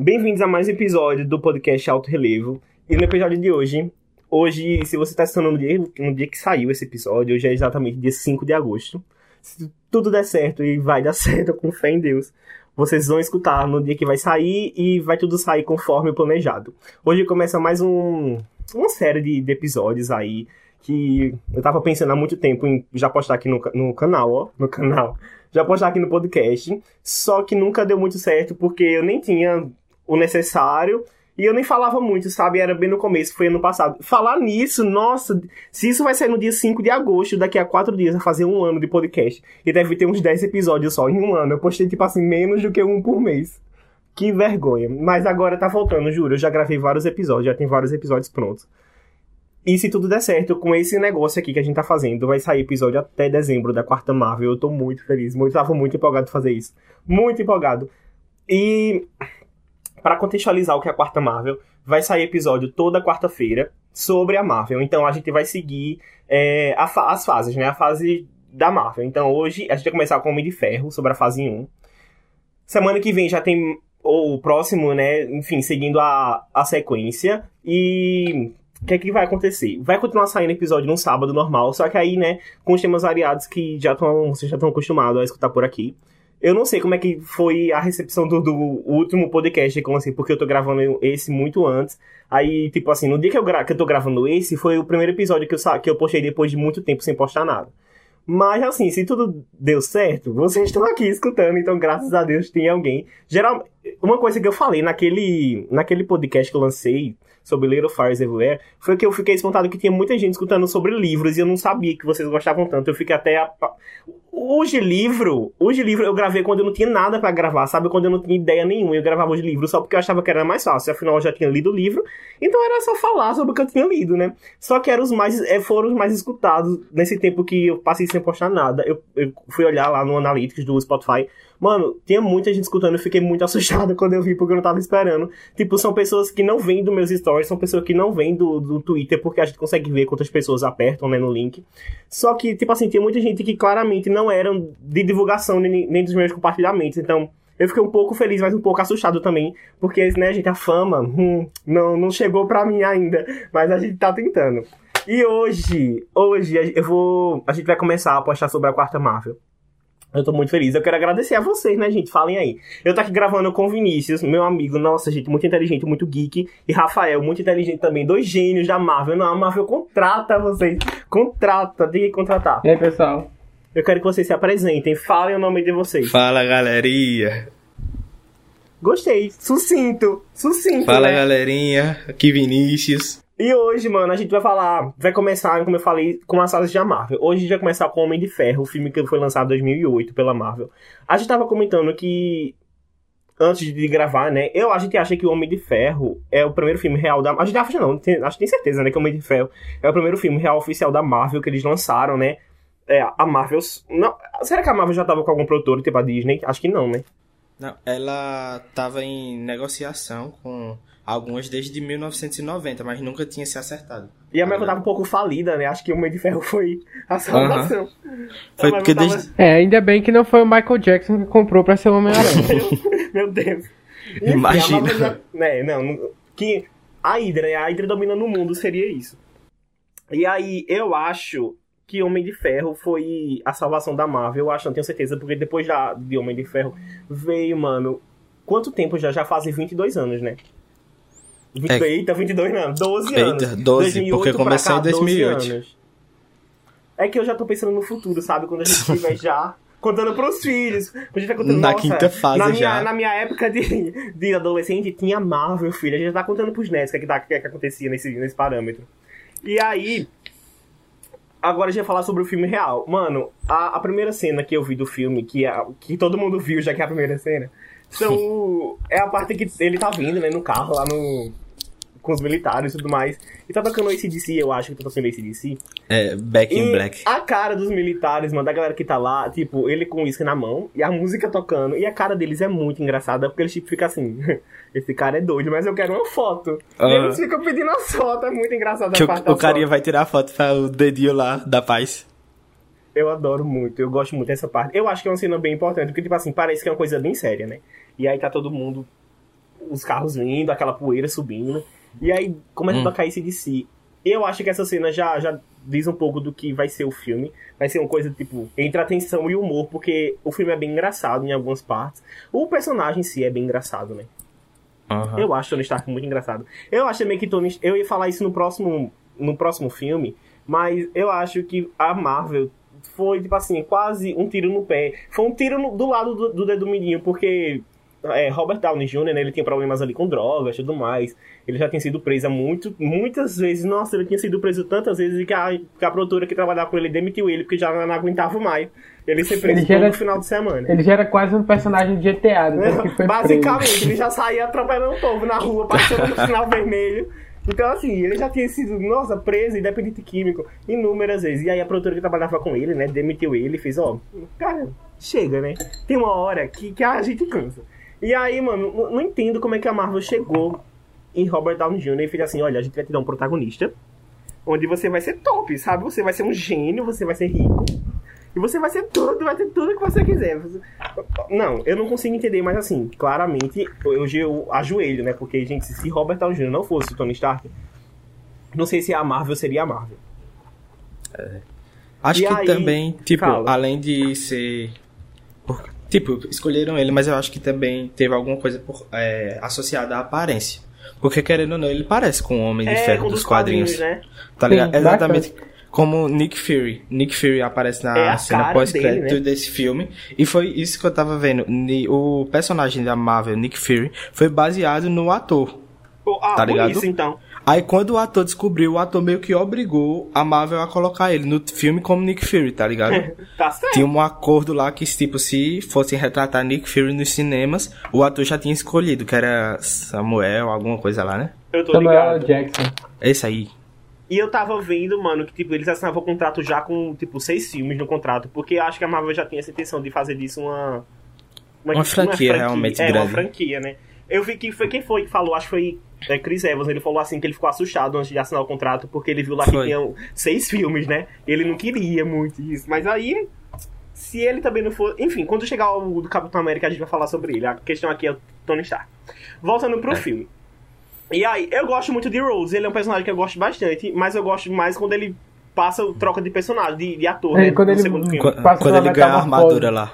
Bem-vindos a mais um episódio do podcast Alto Relevo. E no episódio de hoje, hoje, se você está assistindo no dia, no dia que saiu esse episódio, hoje é exatamente dia 5 de agosto. Se tudo der certo e vai dar certo com fé em Deus, vocês vão escutar no dia que vai sair e vai tudo sair conforme planejado. Hoje começa mais um, uma série de, de episódios aí que eu tava pensando há muito tempo em já postar aqui no, no canal, ó, no canal, já postar aqui no podcast, só que nunca deu muito certo porque eu nem tinha o necessário e eu nem falava muito, sabe? Era bem no começo, foi ano passado. Falar nisso, nossa, se isso vai sair no dia 5 de agosto, daqui a 4 dias, vai fazer um ano de podcast. E deve ter uns 10 episódios só em um ano. Eu postei, tipo assim, menos do que um por mês. Que vergonha. Mas agora tá voltando, juro. Eu já gravei vários episódios, já tem vários episódios prontos. E se tudo der certo, com esse negócio aqui que a gente tá fazendo, vai sair episódio até dezembro da quarta Marvel. Eu tô muito feliz. Muito, tava muito empolgado de fazer isso. Muito empolgado. E para contextualizar o que é a quarta Marvel, vai sair episódio toda quarta-feira sobre a Marvel. Então a gente vai seguir é, fa as fases, né? A fase da Marvel. Então hoje a gente vai começar com o Homem de Ferro, sobre a fase 1. Semana que vem já tem o próximo, né? Enfim, seguindo a, a sequência. E o que é que vai acontecer? Vai continuar saindo episódio no sábado normal, só que aí, né, com os temas variados que já vocês já estão acostumados a escutar por aqui. Eu não sei como é que foi a recepção do, do último podcast que lancei, porque eu tô gravando esse muito antes. Aí, tipo assim, no dia que eu, que eu tô gravando esse, foi o primeiro episódio que eu, que eu postei depois de muito tempo sem postar nada. Mas, assim, se tudo deu certo, vocês estão aqui escutando, então graças a Deus tem alguém. Geral, uma coisa que eu falei naquele, naquele podcast que eu lancei sobre Little Fires Everywhere foi que eu fiquei espantado que tinha muita gente escutando sobre livros e eu não sabia que vocês gostavam tanto. Eu fiquei até. A... Hoje livro, hoje livro eu gravei quando eu não tinha nada para gravar, sabe? Quando eu não tinha ideia nenhuma, eu gravava hoje livro só porque eu achava que era mais fácil. Afinal, eu já tinha lido o livro, então era só falar sobre o que eu tinha lido, né? Só que eram os mais, é, foram os mais escutados nesse tempo que eu passei sem postar nada. Eu, eu fui olhar lá no Analytics do Spotify. Mano, tinha muita gente escutando, eu fiquei muito assustado quando eu vi, porque eu não tava esperando. Tipo, são pessoas que não vêm dos meus stories, são pessoas que não vêm do, do Twitter, porque a gente consegue ver quantas pessoas apertam, né, no link. Só que, tipo assim, tinha muita gente que claramente não eram de divulgação nem, nem dos meus compartilhamentos. Então, eu fiquei um pouco feliz, mas um pouco assustado também, porque, né, gente, a fama hum, não, não chegou pra mim ainda, mas a gente tá tentando. E hoje, hoje, eu vou. A gente vai começar a postar sobre a quarta Marvel. Eu tô muito feliz. Eu quero agradecer a vocês, né, gente? Falem aí. Eu tô aqui gravando com o Vinícius, meu amigo, nossa, gente, muito inteligente, muito geek. E Rafael, muito inteligente também. Dois gênios da Marvel. Não, a Marvel contrata vocês. Contrata, tem que contratar. E aí, pessoal? Eu quero que vocês se apresentem. Falem o nome de vocês. Fala, galeria. Gostei. Sucinto. Sucinto. Fala, né? galerinha. Aqui, Vinícius. E hoje, mano, a gente vai falar, vai começar, como eu falei, com as salas da Marvel. Hoje a gente vai começar com Homem de Ferro, o filme que foi lançado em 2008 pela Marvel. A gente tava comentando que, antes de gravar, né, eu, a gente acha que o Homem de Ferro é o primeiro filme real da... A gente acha não, tem, acho que tem certeza, né, que o Homem de Ferro é o primeiro filme real oficial da Marvel que eles lançaram, né. É, a Marvel... Não, será que a Marvel já tava com algum produtor, tipo a Disney? Acho que não, né? Não, ela tava em negociação com algumas desde 1990, mas nunca tinha se acertado. E a Marvel tava um pouco falida, né? Acho que o Homem de Ferro foi a salvação. Foi porque tava- desde... É, ainda bem que não foi o Michael Jackson que comprou pra ser o Homem-Aranha. Meu Deus. Enfim, Imagina. já- né, não, não- que a Hydra, né, a Hydra dominando o mundo seria isso. E aí, eu acho que Homem de Ferro foi a salvação da Marvel, eu acho, não tenho certeza, porque depois da, de Homem de Ferro veio, mano, quanto tempo já? Já fazem 22 anos, né? 20, É. Eita, 22 não, 12 Eita, anos. 12, 2008 porque começou cá, em 2008. 12 anos. É que eu já tô pensando no futuro, sabe? Quando a gente estiver já contando pros filhos. A gente vai contando, Na nossa, quinta fase na minha, já. Na minha época de, de adolescente, tinha Marvel, filho. A gente já tá contando pros netos o que, é que, é que acontecia nesse, nesse parâmetro. E aí... Agora a gente vai falar sobre o filme real. Mano, a, a primeira cena que eu vi do filme, que, é, que todo mundo viu, já que é a primeira cena, são, é a parte que ele tá vindo, né, no carro, lá no... Com os militares e tudo mais. E tá tocando esse DC, eu acho que tá tocando esse DC. É, Back in E Black. a cara dos militares, mano, da galera que tá lá, tipo, ele com uísque na mão e a música tocando. E a cara deles é muito engraçada, porque eles tipo ficam assim, esse cara é doido, mas eu quero uma foto. Ah. eles ficam pedindo a foto, é muito engraçado Que a o, parte da o carinha vai tirar a foto para o dedinho lá da paz. Eu adoro muito, eu gosto muito dessa parte. Eu acho que é uma cena bem importante, porque, tipo assim, parece que é uma coisa bem séria, né? E aí tá todo mundo os carros vindo, aquela poeira subindo. E aí começa Hum. a cair de si. Eu acho que essa cena já, já diz um pouco do que vai ser o filme. Vai ser uma coisa, tipo, entre atenção e humor, porque o filme é bem engraçado em algumas partes. O personagem em si é bem engraçado, né? Aham. Eu acho Tony Stark muito engraçado. Eu acho também que Tony. Eu ia falar isso no próximo, no próximo filme, mas eu acho que a Marvel foi, tipo assim, quase um tiro no pé. Foi um tiro no- do lado do, do dedo mindinho, porque é, Robert Downey Jr., né, ele tinha problemas ali com drogas e tudo mais. Ele já tinha sido preso muito, muitas vezes. Nossa, ele tinha sido preso tantas vezes que a, que a produtora que trabalhava com ele demitiu ele, porque já não aguentava mais. Ele ser preso Ele era- final de semana. Ele já era quase um personagem de GTA, foi Basicamente, preso. ele já saía atropelando o povo na rua, passando no sinal vermelho. Então, assim, ele já tinha sido, nossa, preso e dependente químico inúmeras vezes. E aí a produtora que trabalhava com ele, né, demitiu ele e fez, ó, cara, chega, né? Tem uma hora que, que a gente cansa. E aí, mano, não, não entendo como é que a Marvel chegou em Robert Downey Jr. e fez assim, olha, a gente vai te dar um protagonista, onde você vai ser top, sabe? Você vai ser um gênio, você vai ser rico. E você vai ser tudo, vai ter tudo que você quiser. Não, eu não consigo entender, mas assim, claramente, hoje eu ajoelho, né? Porque, gente, se Robert Downey Jr. não fosse o Tony Stark, não sei se a Marvel seria a Marvel. Acho E que aí, também, tipo, fala. além de ser. por- Tipo, escolheram ele, mas eu acho que também teve alguma coisa por- é, associada à aparência. Porque, querendo ou não, ele parece com o Homem de É, Ferro com dos dos quadrinhos. quadrinhos, né? Tá ligado? Sim, Exatamente. Como Nick Fury. Nick Fury aparece na É cena pós-crédito né? desse filme. E foi isso que eu tava vendo. O personagem da Marvel, Nick Fury, foi baseado no ator. Pô, Ah, Tá por ligado? isso, então. Aí quando o ator descobriu, o ator meio que obrigou a Marvel a colocar ele no filme como Nick Fury, tá ligado? tá certo. Tinha um acordo lá que, tipo, se fossem retratar Nick Fury nos cinemas, o ator já tinha escolhido, que era Samuel, alguma coisa lá, né? Eu tô Samuel ligado. Jackson. Esse aí. E eu tava vendo, mano, que tipo, eles assinavam o contrato já com, tipo, seis filmes no contrato. Porque eu acho que a Marvel já tinha essa intenção de fazer disso uma. Uma franquia realmente é, uma grande. franquia, né? Eu vi que foi quem foi que falou, acho que foi é, Chris Evans, ele falou assim que ele ficou assustado antes de assinar o contrato, porque ele viu lá que Foi. tinham seis filmes, né? Ele não queria muito isso. Mas aí, se ele também não for. Enfim, quando chegar o do Capitão América, a gente vai falar sobre ele. A questão aqui é o Tony Stark. Voltando pro É. filme. E aí, eu gosto muito de Rose, ele é um personagem que eu gosto bastante, mas eu gosto mais quando ele passa o troca de personagem, de, de ator, É, né? quando no ele- Quando uma ele ganha a armadura lá.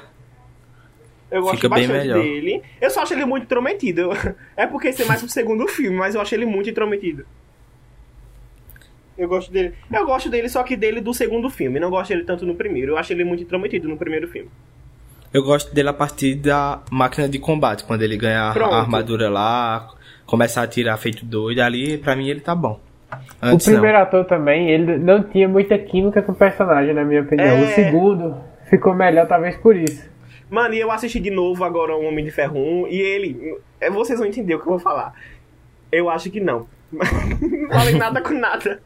Eu gosto Fica bem bastante melhor. dele. Eu só acho ele muito intrometido. É porque esse é mais pro segundo filme, mas eu acho ele muito intrometido. Eu gosto dele. Eu gosto dele, só que dele do segundo filme. Não gosto dele tanto no primeiro. Eu acho ele muito intrometido no primeiro filme. Eu gosto dele a partir da máquina de combate, quando ele ganha a- Pronto. a armadura lá, começa a atirar feito doido, ali pra mim ele tá bom. O Antes primeiro ator também, ele não tinha muita química com o personagem, na minha opinião. É. O segundo ficou melhor, talvez por isso. Mano, e eu assisti de novo agora o Homem de Ferro 1 e ele. é, Vocês vão entender o que eu vou falar. Eu acho que não. não falei nada com nada.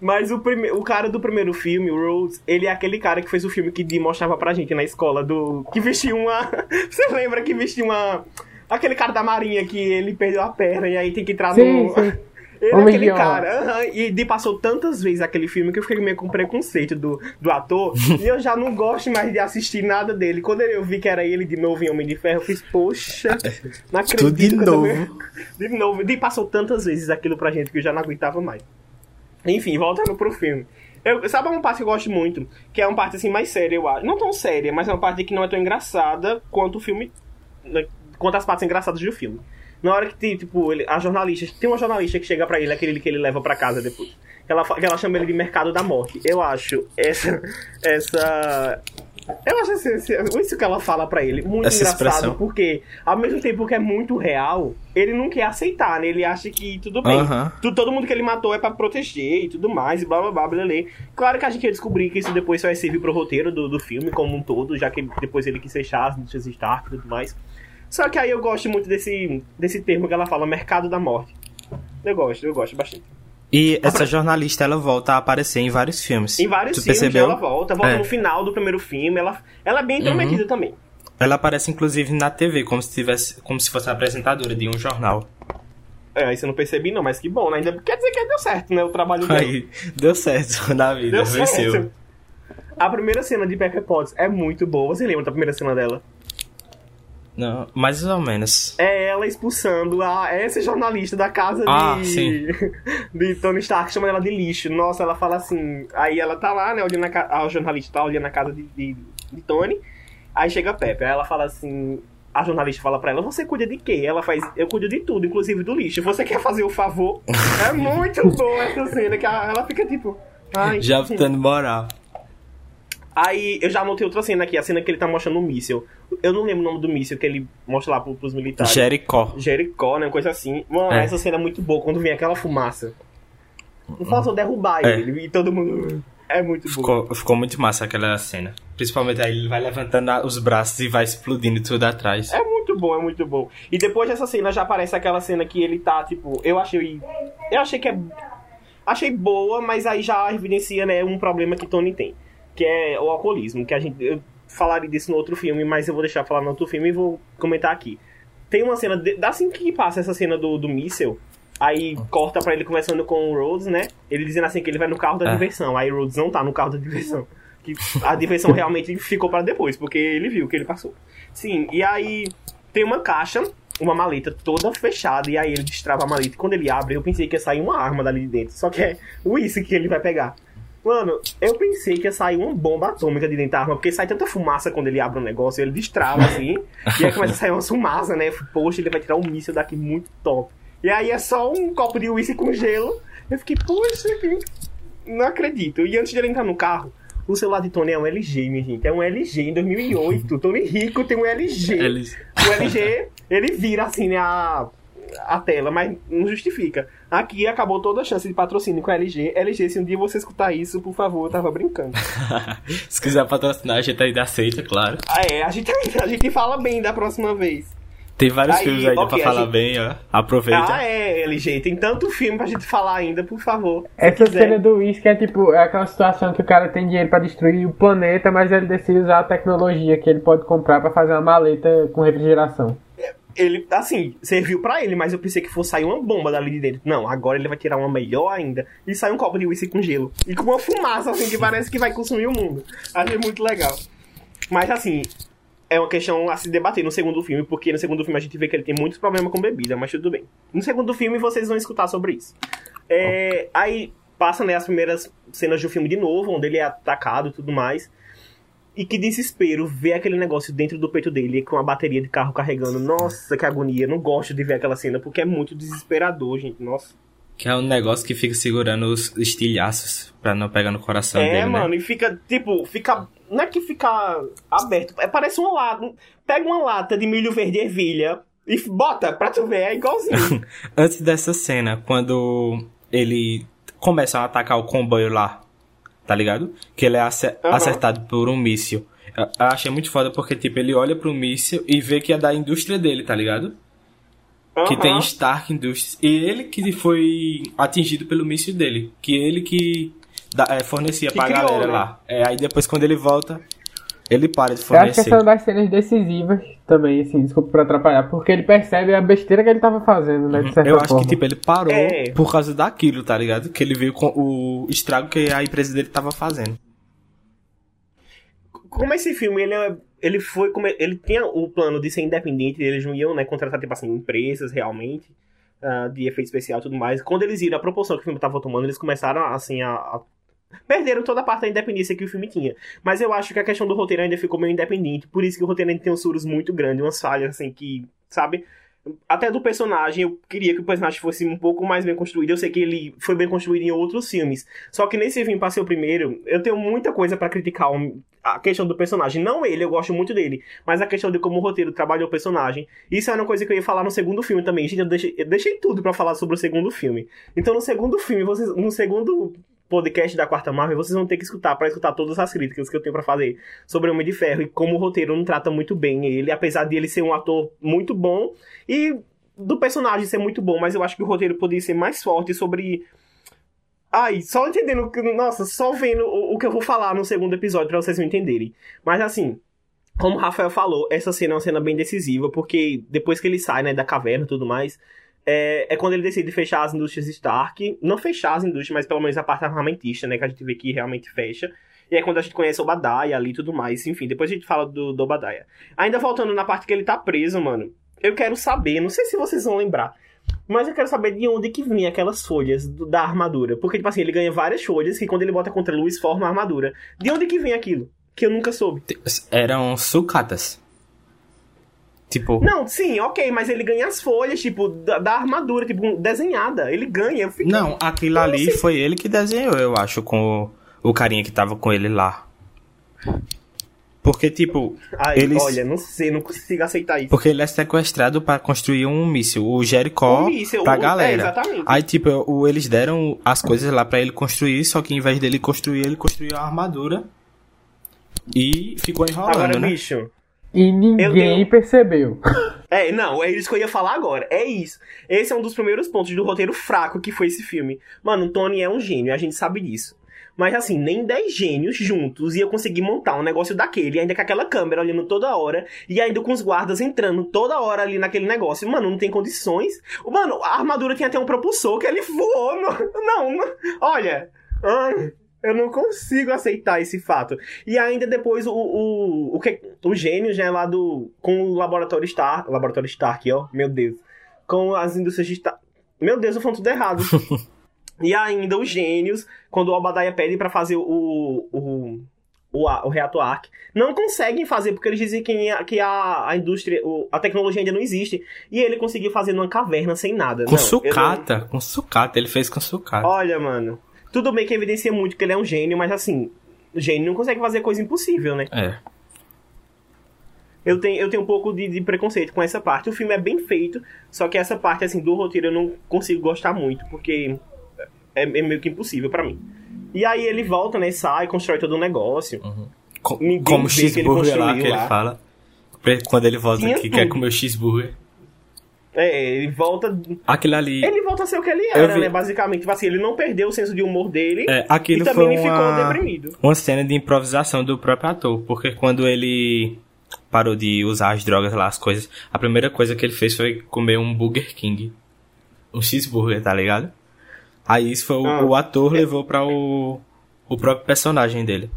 Mas o, prime... o cara do primeiro filme, o Rose, ele é aquele cara que fez o filme que Dee mostrava pra gente na escola, do. Que vestia uma. Você lembra que vestia uma. Aquele cara da marinha que ele perdeu a perna e aí tem que entrar Sim, no. sim. Ele é Homem aquele de cara. aham, E Dee passou tantas vezes aquele filme que eu fiquei meio com preconceito do, do ator. e eu já não gosto mais de assistir nada dele. Quando eu vi que era ele de novo em Homem de Ferro, eu fiz, poxa, não acredito. Tudo de novo. De novo. Dee passou tantas vezes aquilo pra gente que eu já não aguentava mais. Enfim, voltando pro filme. Eu, sabe uma parte que eu gosto muito? Que é uma parte assim mais séria, eu acho. Não tão séria, mas é uma parte que não é tão engraçada quanto o filme. né, Quanto as partes engraçadas do filme. Na hora que tem, tipo, ele, a jornalista. Tem uma jornalista que chega pra ele, aquele que ele leva pra casa depois. Que ela, que ela chama ele de mercado da morte. Eu acho essa. Essa. Eu acho esse- isso que ela fala pra ele muito Essa engraçado, expressão. porque ao mesmo tempo que é muito real, ele não quer aceitar, né? Ele acha que tudo bem. Tu- todo mundo que ele matou é pra proteger e tudo mais, e blá blá blá blá blá. Claro que a gente ia descobrir que isso depois só vai servir pro roteiro do, do filme como um todo, já que depois ele quis fechar as notícias Stark e tudo mais. Só que aí eu gosto muito desse, desse termo que ela fala, mercado da morte. Eu gosto, eu gosto bastante. E essa jornalista, ela volta a aparecer em vários filmes. Em vários tu filmes percebeu? ela volta, volta É. Uhum. no final do primeiro filme, ela, ela é bem intrometida também. Ela aparece inclusive na TV, como se tivesse, como se fosse apresentadora de um jornal. É, isso eu não percebi não, mas que bom, né? Ainda quer dizer que deu certo, né? O trabalho dela. Aí, deu certo na vida, Deu venceu. certo. A primeira cena de Pepper Potts é muito boa. Você lembra da primeira cena dela? Não, mais ou menos. É ela expulsando a essa jornalista da casa Ah, de, sim. de Tony Stark, chamando ela de lixo. Nossa, ela fala assim. Aí ela tá lá, né, olhando a, ca- a jornalista tá olhando a casa de, de, de Tony. Aí chega a Pepe, aí ela fala assim. A jornalista fala pra ela, você cuida de quê? Ela faz, eu cuido de tudo, inclusive do lixo. Você quer fazer o favor? É muito boa essa cena, que ela fica tipo. Ai, Já sim. dando moral. Aí eu já anotei outra cena aqui, a cena que ele tá mostrando o míssil. Eu não lembro o nome do míssil que ele mostra lá pro, pros militares. Jericó. Jericó, né? Coisa assim. Mano, É. essa cena é muito boa quando vem aquela fumaça. Não faltou derrubar É. ele e todo mundo. É muito. Ficou, ficou muito massa aquela cena. Principalmente aí ele vai levantando os braços e vai explodindo tudo atrás. É muito bom, é muito bom. E depois dessa cena já aparece aquela cena que ele tá, tipo, eu achei. Eu achei que é. Achei boa, mas aí já evidencia, né, um problema que Tony tem. Que é o alcoolismo. Que a gente. Eu falaria disso no outro filme, mas eu vou deixar falar no outro filme e vou comentar aqui. Tem uma cena. De, assim que passa essa cena do, do míssel. Aí corta pra ele conversando com o Rhodes, né? Ele dizendo assim que ele vai no carro da É. diversão. Aí o Rhodes não tá no carro da diversão. Que a diversão realmente ficou para depois, porque ele viu que ele passou. Sim, e aí tem uma caixa, uma maleta toda fechada, e aí ele destrava a maleta. E quando ele abre, eu pensei que ia sair uma arma dali de dentro. Só que é o uísque que ele vai pegar. Mano, eu pensei que ia sair uma bomba atômica de dentro da arma, porque sai tanta fumaça quando ele abre um negócio, ele destrava assim, e aí começa a sair uma fumaça, né? Poxa, ele vai tirar um míssil daqui muito top. E aí é só um copo de uísque com gelo. Eu fiquei, poxa, não acredito. E antes de ele entrar no carro, o celular de Tony é um LG, minha gente. É um LG em 2008. Tony Rico tem um LG. O LG, ele vira assim, né, a, a tela, mas não justifica. Aqui acabou toda a chance de patrocínio com a LG. LG, se um dia você escutar isso, por favor, eu tava brincando. Se quiser patrocinar, a gente ainda aceita, claro. Ah, é, a gente, a gente fala bem da próxima vez. Tem vários Aí, filmes ainda ok, pra falar gente- bem, ó. Aproveita. Ah, é, LG, tem tanto filme pra gente falar ainda, por favor. Essa quiser. cena do uísque é tipo, é aquela situação que o cara tem dinheiro pra destruir o planeta, mas ele decide usar a tecnologia que ele pode comprar pra fazer uma maleta com refrigeração. Ele, assim, serviu pra ele, mas eu pensei que fosse sair uma bomba dali de dentro. Não, agora ele vai tirar uma melhor ainda. E sai um copo de whisky com gelo. E com uma fumaça, assim, que parece que vai consumir o mundo. Achei muito legal. Mas, assim, é uma questão a se debater no segundo filme, porque no segundo filme a gente vê que ele tem muitos problemas com bebida, mas tudo bem. No segundo filme vocês vão escutar sobre isso. É, aí passa, né, as primeiras cenas do filme de novo, onde ele é atacado e tudo mais. E que desespero ver aquele negócio dentro do peito dele com a bateria de carro carregando. Nossa, que agonia. Não gosto de ver aquela cena porque é muito desesperador, gente. Nossa. Que é um negócio que fica segurando os estilhaços pra não pegar no coração é, dele, mano, né? e fica, tipo, fica. Não é que fica aberto. É, parece uma lata. Pega uma lata de milho verde e ervilha e bota pra tu ver, é igualzinho. Antes dessa cena, quando ele começa a atacar o comboio lá, tá ligado? Que ele é acertado por um míssil. Eu achei muito foda porque, tipo, ele olha pro míssil e vê que é da indústria dele, tá ligado? Que Aham. tem Stark Industries. E ele que foi atingido pelo míssil dele. Que ele que da- é, fornecia Que pra criou, galera né? lá. É, aí depois, quando ele volta, ele para de Eu acho que fornecer. essa é uma das cenas decisivas também, assim, desculpa por atrapalhar, porque ele percebe a besteira que ele tava fazendo, né, de certa Eu acho forma. que, tipo, ele parou É. por causa daquilo, tá ligado? Que ele viu com o estrago que a empresa dele tava fazendo. Como esse filme, ele, é- ele foi. como Ele tinha o plano de ser independente, eles não iam, né, contratar, tipo assim, empresas realmente. ah, de efeito especial e tudo mais. Quando eles viram a proporção que o filme tava tomando, eles começaram, assim, a, a- Perderam toda a parte da independência que o filme tinha. Mas eu acho que a questão do roteiro ainda ficou meio independente. Por isso que o roteiro ainda tem uns furos muito grandes, umas falhas, assim, que, sabe? Até do personagem, eu queria que o personagem fosse um pouco mais bem construído. Eu sei que ele foi bem construído em outros filmes. Só que nesse filme, pra ser o primeiro, eu tenho muita coisa pra criticar a questão do personagem. Não ele, eu gosto muito dele. Mas a questão de como o roteiro trabalha o personagem. Isso era uma coisa que eu ia falar no segundo filme também. Gente, eu deixei, eu deixei tudo pra falar sobre o segundo filme. Então, no segundo filme, vocês, no segundo podcast da Quarta Marvel, vocês vão ter que escutar pra escutar todas as críticas que eu tenho pra fazer sobre o Homem de Ferro e como o roteiro não trata muito bem ele, apesar de ele ser um ator muito bom e do personagem ser muito bom, mas eu acho que o roteiro poderia ser mais forte sobre Ai, só entendendo que. Nossa, só vendo o, o que eu vou falar no segundo episódio pra vocês me entenderem. Mas assim, como o Rafael falou, essa cena é uma cena bem decisiva, porque depois que ele sai, né, da caverna e tudo mais, é, é quando ele decide fechar as indústrias Stark. Não fechar as indústrias, mas pelo menos a parte armamentista, né, que a gente vê que realmente fecha. E é quando a gente conhece o Obadiah ali e tudo mais. Enfim, depois a gente fala do, do Obadiah. Ainda voltando na parte que ele tá preso, mano. Eu quero saber, não sei se vocês vão lembrar. Mas eu quero saber de onde que vinha aquelas folhas do- da armadura. Porque, tipo assim, ele ganha várias folhas que quando ele bota contra a luz forma a armadura. De onde que vem aquilo? Que eu nunca soube. Eram sucatas. Tipo, Não, sim, ok, mas ele ganha as folhas, tipo, da, da armadura, tipo, desenhada. Ele ganha. Eu fiquei- não, aquilo ali foi ele que desenhou, eu acho, com o, o carinha que tava com ele lá. Porque, tipo, Ai, eles- olha, não sei, não consigo aceitar isso. porque ele é sequestrado pra construir um míssil, o Jericó Um míssil, pra um- galera. é, exatamente. Aí, tipo, o, eles deram as coisas lá pra ele construir, só que em vez dele construir, ele construiu a armadura e ficou enrolando, Agora, né? bicho. E ninguém tenho- percebeu. É, não, é isso que eu ia falar agora. É isso. Esse é um dos primeiros pontos do roteiro fraco que foi esse filme. Mano, o Tony é um gênio, a gente sabe disso. Mas assim, nem 10 gênios juntos ia conseguir montar um negócio daquele, ainda com aquela câmera olhando toda hora, e ainda com os guardas entrando toda hora ali naquele negócio. Mano, não tem condições. Mano, a armadura tinha até um propulsor que ele voou. No... Não, não, olha. Ai, eu não consigo aceitar esse fato. E ainda depois o, o, o, que, o gênio já é lá do. Com o laboratório Stark. Laboratório Stark, ó. Meu Deus. Com as indústrias de Stark. Meu Deus, eu falando tudo errado. e ainda os gênios, quando o Obadiah pede pra fazer o. o o, o reator Arc. Não conseguem fazer, porque eles dizem que, a- que a, a indústria, o- a tecnologia ainda não existe. E ele conseguiu fazer numa caverna sem nada. Com Não, eu não- sucata, com sucata, ele fez com sucata. Olha, mano. Tudo bem que evidencia muito que ele é um gênio, mas assim, o gênio não consegue fazer coisa impossível, né? É. Eu tenho, eu tenho um pouco de, de preconceito com essa parte. O filme é bem feito, só que essa parte, assim, do roteiro eu não consigo gostar muito, porque é, é meio que impossível pra mim. E aí ele volta, né, sai, constrói todo o negócio. Co- Ninguém Como o vê que ele cheeseburger lá que ele lá. fala. Quando ele volta Tinha aqui, quer tudo. comer o cheeseburger. É, ele volta... Aquilo ali. Ele volta a ser o que ele era, vi- né, basicamente. Tipo assim, ele não perdeu o senso de humor dele É, aquilo e também foi não ficou uma, deprimido. uma cena de improvisação do próprio ator. Porque quando ele parou de usar as drogas lá, as coisas, a primeira coisa que ele fez foi comer um Burger King. Um cheeseburger, tá ligado? Aí isso foi o, Ah. o ator levou pra o, o próprio personagem dele.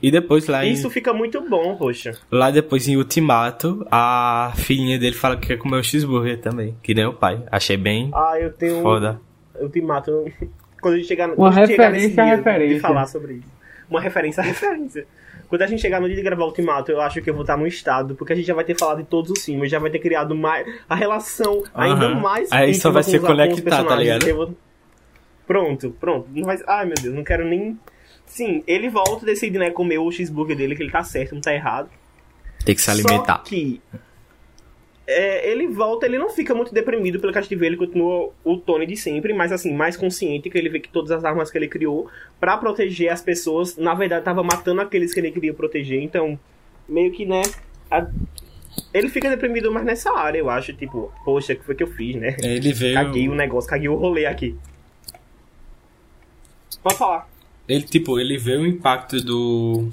E depois lá em, Isso fica muito bom, poxa. lá depois em Ultimato, a filhinha dele fala que quer comer um cheeseburger também, que nem o pai. Achei bem Ah, eu tenho... foda. Eu te mato. Quando a gente chegar, Uma quando a gente chegar nesse referência dia referência. De falar sobre isso. Uma referência à referência. Quando a gente chegar no dia de gravar o Ultimato, eu acho que eu vou estar no estado, porque a gente já vai ter falado de todos os filmes, já vai ter criado mais a relação ainda Aham. mais. Aí só vai ser conectar, tá ligado? vou- Pronto, pronto. Não vai... Ai meu Deus, não quero nem. Sim, ele volta, decide, né, comer o cheeseburger dele, que ele tá certo, não tá errado. Tem que se alimentar. Só que é, ele volta, ele não fica muito deprimido pelo que a gente vê, ele continua o Tony de sempre, mas assim, mais consciente, que ele vê que todas as armas que ele criou pra proteger as pessoas, na verdade, tava matando aqueles que ele queria proteger, então, meio que, né, a- ele fica deprimido mais nessa área, eu acho, tipo, poxa, o que foi que eu fiz, né? Ele veio. Caguei o negócio, caguei o rolê aqui. Pode falar. Ele, tipo, ele vê o impacto do,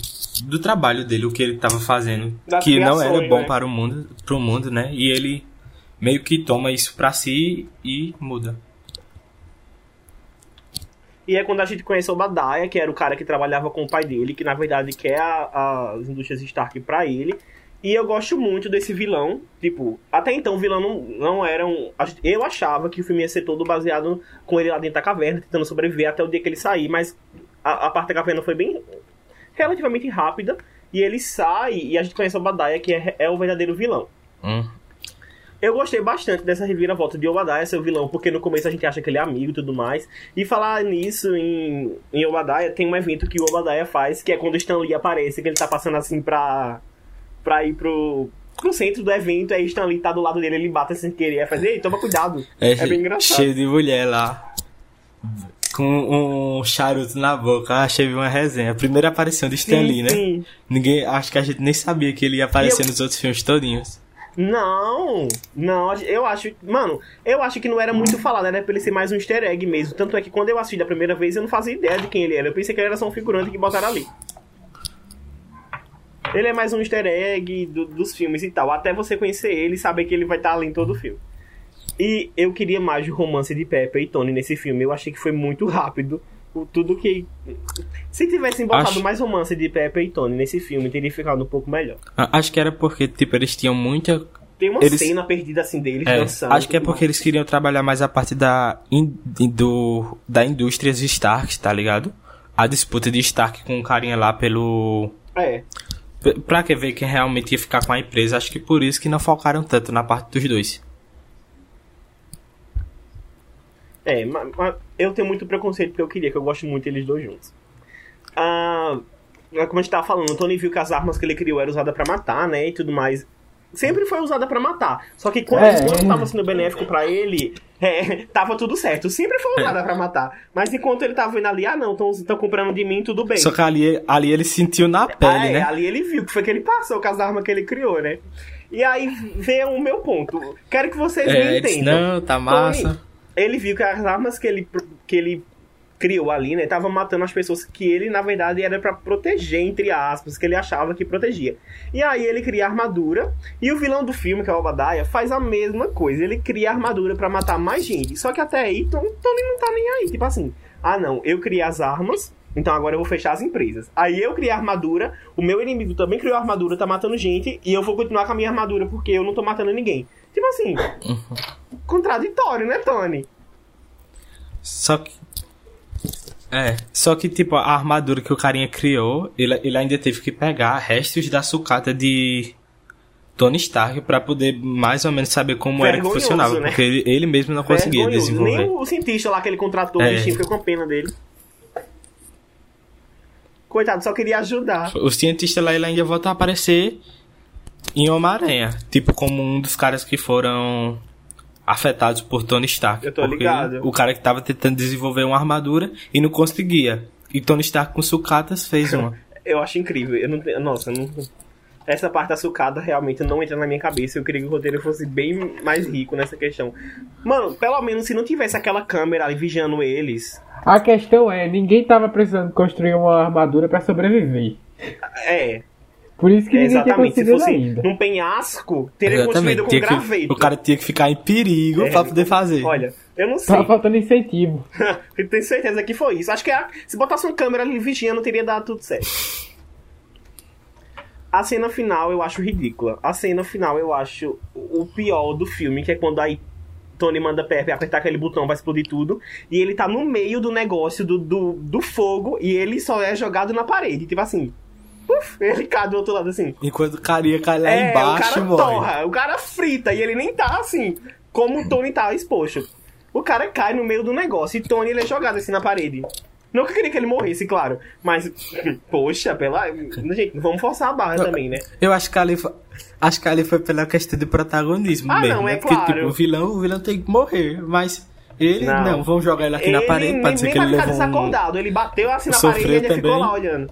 do trabalho dele, o que ele tava fazendo. Das que não era criações, bom né? para o mundo, pro mundo, né? E ele meio que toma isso pra si e muda. E é quando a gente conhece o Obadiah, que era o cara que trabalhava com o pai dele, que na verdade quer a- as indústrias Stark pra ele. E eu gosto muito desse vilão. Tipo, até então o vilão não, não era um. Eu achava que o filme ia ser todo baseado com ele lá dentro da caverna, tentando sobreviver até o dia que ele sair, mas a, a parte da caverna foi bem relativamente rápida. E ele sai e a gente conhece o Obadiah, que é, é o verdadeiro vilão. Hum. Eu gostei bastante dessa reviravolta de Obadiah ser o vilão, porque no começo a gente acha que ele é amigo e tudo mais. E falar nisso em, em Obadiah, tem um evento que o Obadiah faz, que é quando o Stan Lee aparece, que ele tá passando assim pra, pra ir pro, pro centro do evento, aí Stan Lee tá do lado dele, ele bate sem querer, aí faz, ei, toma cuidado. É, bem engraçado. cheio de mulher lá. Com um charuto na boca. Ah, Achei uma resenha. A primeira aparição de Stan Lee, né? sim. Ninguém, acho que a gente nem sabia que ele ia aparecer eu- nos outros filmes todinhos. Não, não, eu acho. Mano, eu acho que não era muito falado, era pra ele ser mais um easter egg mesmo. Tanto é que quando eu assisti da primeira vez, eu não fazia ideia de quem ele era. Eu pensei que ele era só um figurante que botaram ali. Ele é mais um easter egg do- dos filmes e tal. Até você conhecer ele e saber que ele vai estar ali em todo o filme. E eu queria mais o romance de Pepper e Tony nesse filme. Eu achei que foi muito rápido. o, tudo que. Se tivessem botado Acho- mais romance de Pepper e Tony nesse filme, teria ficado um pouco melhor. Acho que era porque, tipo, eles tinham muita. Tem uma Eles- cena perdida assim deles É, dançando. acho que é porque eles queriam trabalhar mais a parte da, in- do, da indústria de Stark, tá ligado? A disputa de Stark com o carinha lá pelo. mais. É. Pra que ver quem realmente ia ficar com a empresa. Acho que por isso que não focaram tanto na parte dos dois. É, mas, eu tenho muito preconceito porque eu queria, que eu gosto muito deles dois juntos. Ah, como a gente tava falando, o Tony viu que as armas que ele criou eram usadas pra matar, né? E tudo mais. Sempre foi usada pra matar. Só que quando, É. quando tava sendo benéfico pra ele, é, tava tudo certo. Sempre foi usada pra matar. Mas enquanto ele tava vendo ali, ah não, estão comprando de mim, tudo bem. Só que ali, ali ele sentiu na pele, Ah, é, né? ali ele viu que foi que ele passou com as armas que ele criou, né? E aí vem o meu ponto. Quero que vocês me É, disse, entendam. não, tá massa. Ele viu que as armas que ele, que ele criou ali, né, tava matando as pessoas que ele, na verdade, era pra proteger, entre aspas, que ele achava que protegia. E aí ele cria armadura, e o vilão do filme, que é o Obadiah, faz a mesma coisa. Ele cria armadura pra matar mais gente. Só que até aí, Tony, não tá nem aí. Tipo assim, ah não, eu criei as armas, então agora eu vou fechar as empresas. Aí eu criei armadura, o meu inimigo também criou armadura, tá matando gente, e eu vou continuar com a minha armadura porque eu não tô matando ninguém. Tipo assim, contraditório, né, Tony? Só que. É, só que, tipo, a armadura que o carinha criou, ele, ele ainda teve que pegar restos da sucata de Tony Stark pra poder mais ou menos saber como era que funcionava. né? Porque ele, ele mesmo não conseguia Vergonhoso. desenvolver. Nem o cientista lá que ele contratou, É. o bichinho ficou com pena dele. Coitado, só queria ajudar. O cientista lá ele ainda volta a aparecer em Homem-Aranha. Tipo, como um dos caras que foram afetados por Tony Stark. Eu tô porque ligado. O cara que tava tentando desenvolver uma armadura e não conseguia. E Tony Stark com sucatas fez uma. Eu acho incrível. Eu não tenho- Nossa, eu não. Essa parte da sucada realmente não entra na minha cabeça. Eu queria que o roteiro fosse bem mais rico nessa questão. Mano, pelo menos se não tivesse aquela câmera ali vigiando eles. A questão é, ninguém tava precisando construir uma armadura pra sobreviver. É, Por isso que ninguém tinha exatamente. Se conseguido fosse ainda. num penhasco, teria construído com Tinha que- graveto. o cara tinha que ficar em perigo É. pra poder fazer. Olha, eu não sei. Tava faltando incentivo. Eu tenho certeza que foi isso. Acho que a- se botasse uma câmera ali vigiando, teria dado tudo certo. A cena final eu acho ridícula. A cena final eu acho o pior do filme, que é quando aí Tony manda Pepe apertar aquele botão vai explodir tudo. E ele tá no meio do negócio do, do, do fogo e ele só é jogado na parede. Tipo assim. Puf, ele cai do outro lado assim. Enquanto o carinha cai lá É, embaixo o cara morre. torra, o cara frita e ele nem tá assim, como o Tony tá exposto. O cara cai no meio do negócio e Tony ele é jogado assim na parede. Não que eu queria que ele morresse, claro, mas, poxa, pela. Gente, vamos forçar a barra também, né? Eu acho que ali foi, acho que ali foi pela questão de protagonismo Ah, mesmo. não, né? é Porque, claro. tipo, o vilão, o vilão tem que morrer. Mas ele, Não. não, vamos jogar ele aqui na Ele parede pra dizer que ele levou um... desacordado, ele bateu assim na sofreu parede e ele ficou lá olhando.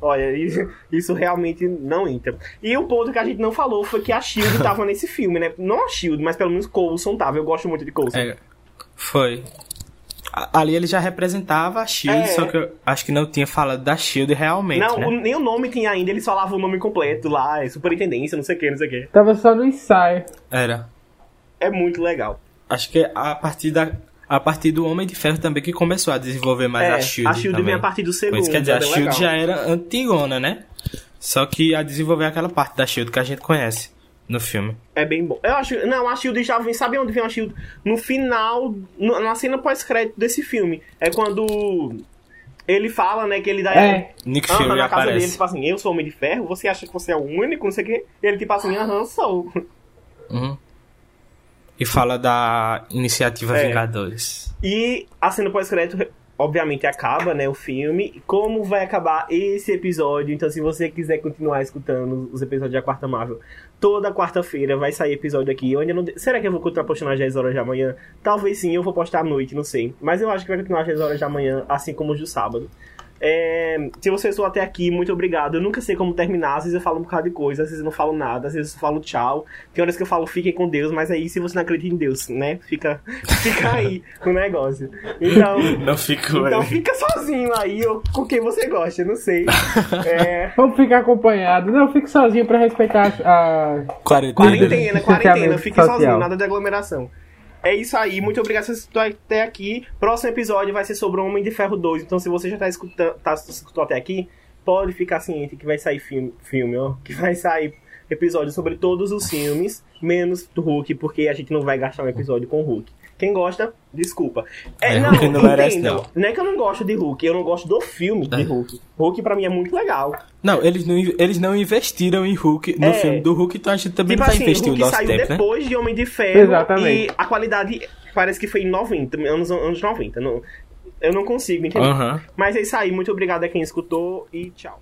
Olha, isso, isso realmente não entra. E o ponto que a gente não falou foi que a Shield tava nesse filme, né? Não a Shield, mas pelo menos Coulson tava. Eu gosto muito de Coulson. É, foi. A- Ali ele já representava a Shield, É. só que eu acho que não tinha falado da Shield realmente, Não, né? o- nem o nome tinha ainda, eles falavam o nome completo lá, é superintendência, não sei o que, não sei o que. Tava só no ensaio. Era. É muito legal. Acho que a partir da a partir do Homem de Ferro também que começou a desenvolver mais é, a Shield. a Shield também. vem a partir do segundo. isso quer dizer, é a bem Shield legal. já era antigona, né? Só que a desenvolver aquela parte da Shield que a gente conhece no filme. É bem bom. Eu acho. Não, a Shield já vem. Sabe onde vem a Shield? No final. no- na cena pós-crédito desse filme. É quando. Ele fala, né, que ele dá. É. Nick Fury na casa aparece. dele, tipo assim, eu sou homem de ferro, você acha que você é o único, não sei o quê. Ele, tipo assim, aham, sou. Uhum. E fala da iniciativa É. Vingadores. E a cena pós-crédito, obviamente, acaba, né, o filme. Como vai acabar esse episódio? Então, se você quiser continuar escutando os episódios da Quarta Marvel, toda quarta-feira vai sair episódio aqui. Eu ainda não... Será que eu vou continuar postando às 10 horas da manhã? Talvez sim, eu vou postar à noite, não sei. Mas eu acho que vai continuar às 10 horas da manhã, assim como os do sábado. É, se você estou até aqui, muito obrigado. Eu nunca sei como terminar. Às vezes eu falo um bocado de coisa, às vezes eu não falo nada, às vezes eu falo tchau. Tem horas que eu falo fiquem com Deus, mas aí se você não acredita em Deus, né? Fica, fica aí o negócio. Então, Não fico então fica sozinho aí, ou com quem você gosta, não sei. É, Vamos ficar acompanhado. Não, fique sozinho pra respeitar a. Quarentena. quarentena, quarentena, fique social. sozinho, nada de aglomeração. É isso aí, muito obrigado por escutou até aqui. Próximo episódio vai ser sobre o Homem de Ferro 2. Então, se você já tá escutando, tá, escutou até aqui, pode ficar ciente que vai sair filme, filme, ó. Que vai sair episódio sobre todos os filmes, menos do Hulk, porque a gente não vai gastar um episódio com o Hulk. Quem gosta, desculpa. É, É, não, Hulk não merece, entendam. não. Não é que eu não gosto de Hulk, eu não gosto do filme de É. Hulk. Hulk pra mim é muito legal. Não, eles não, eles não investiram em Hulk no É. filme do Hulk, então a gente também Tipo não tá assim, investindo o Hulk nosso saiu tempo, né? depois de Homem de Ferro. Exatamente. E a qualidade parece que foi em 90, anos, anos 90. Não, eu não consigo entender. Mas é isso aí, muito obrigado a quem escutou e tchau.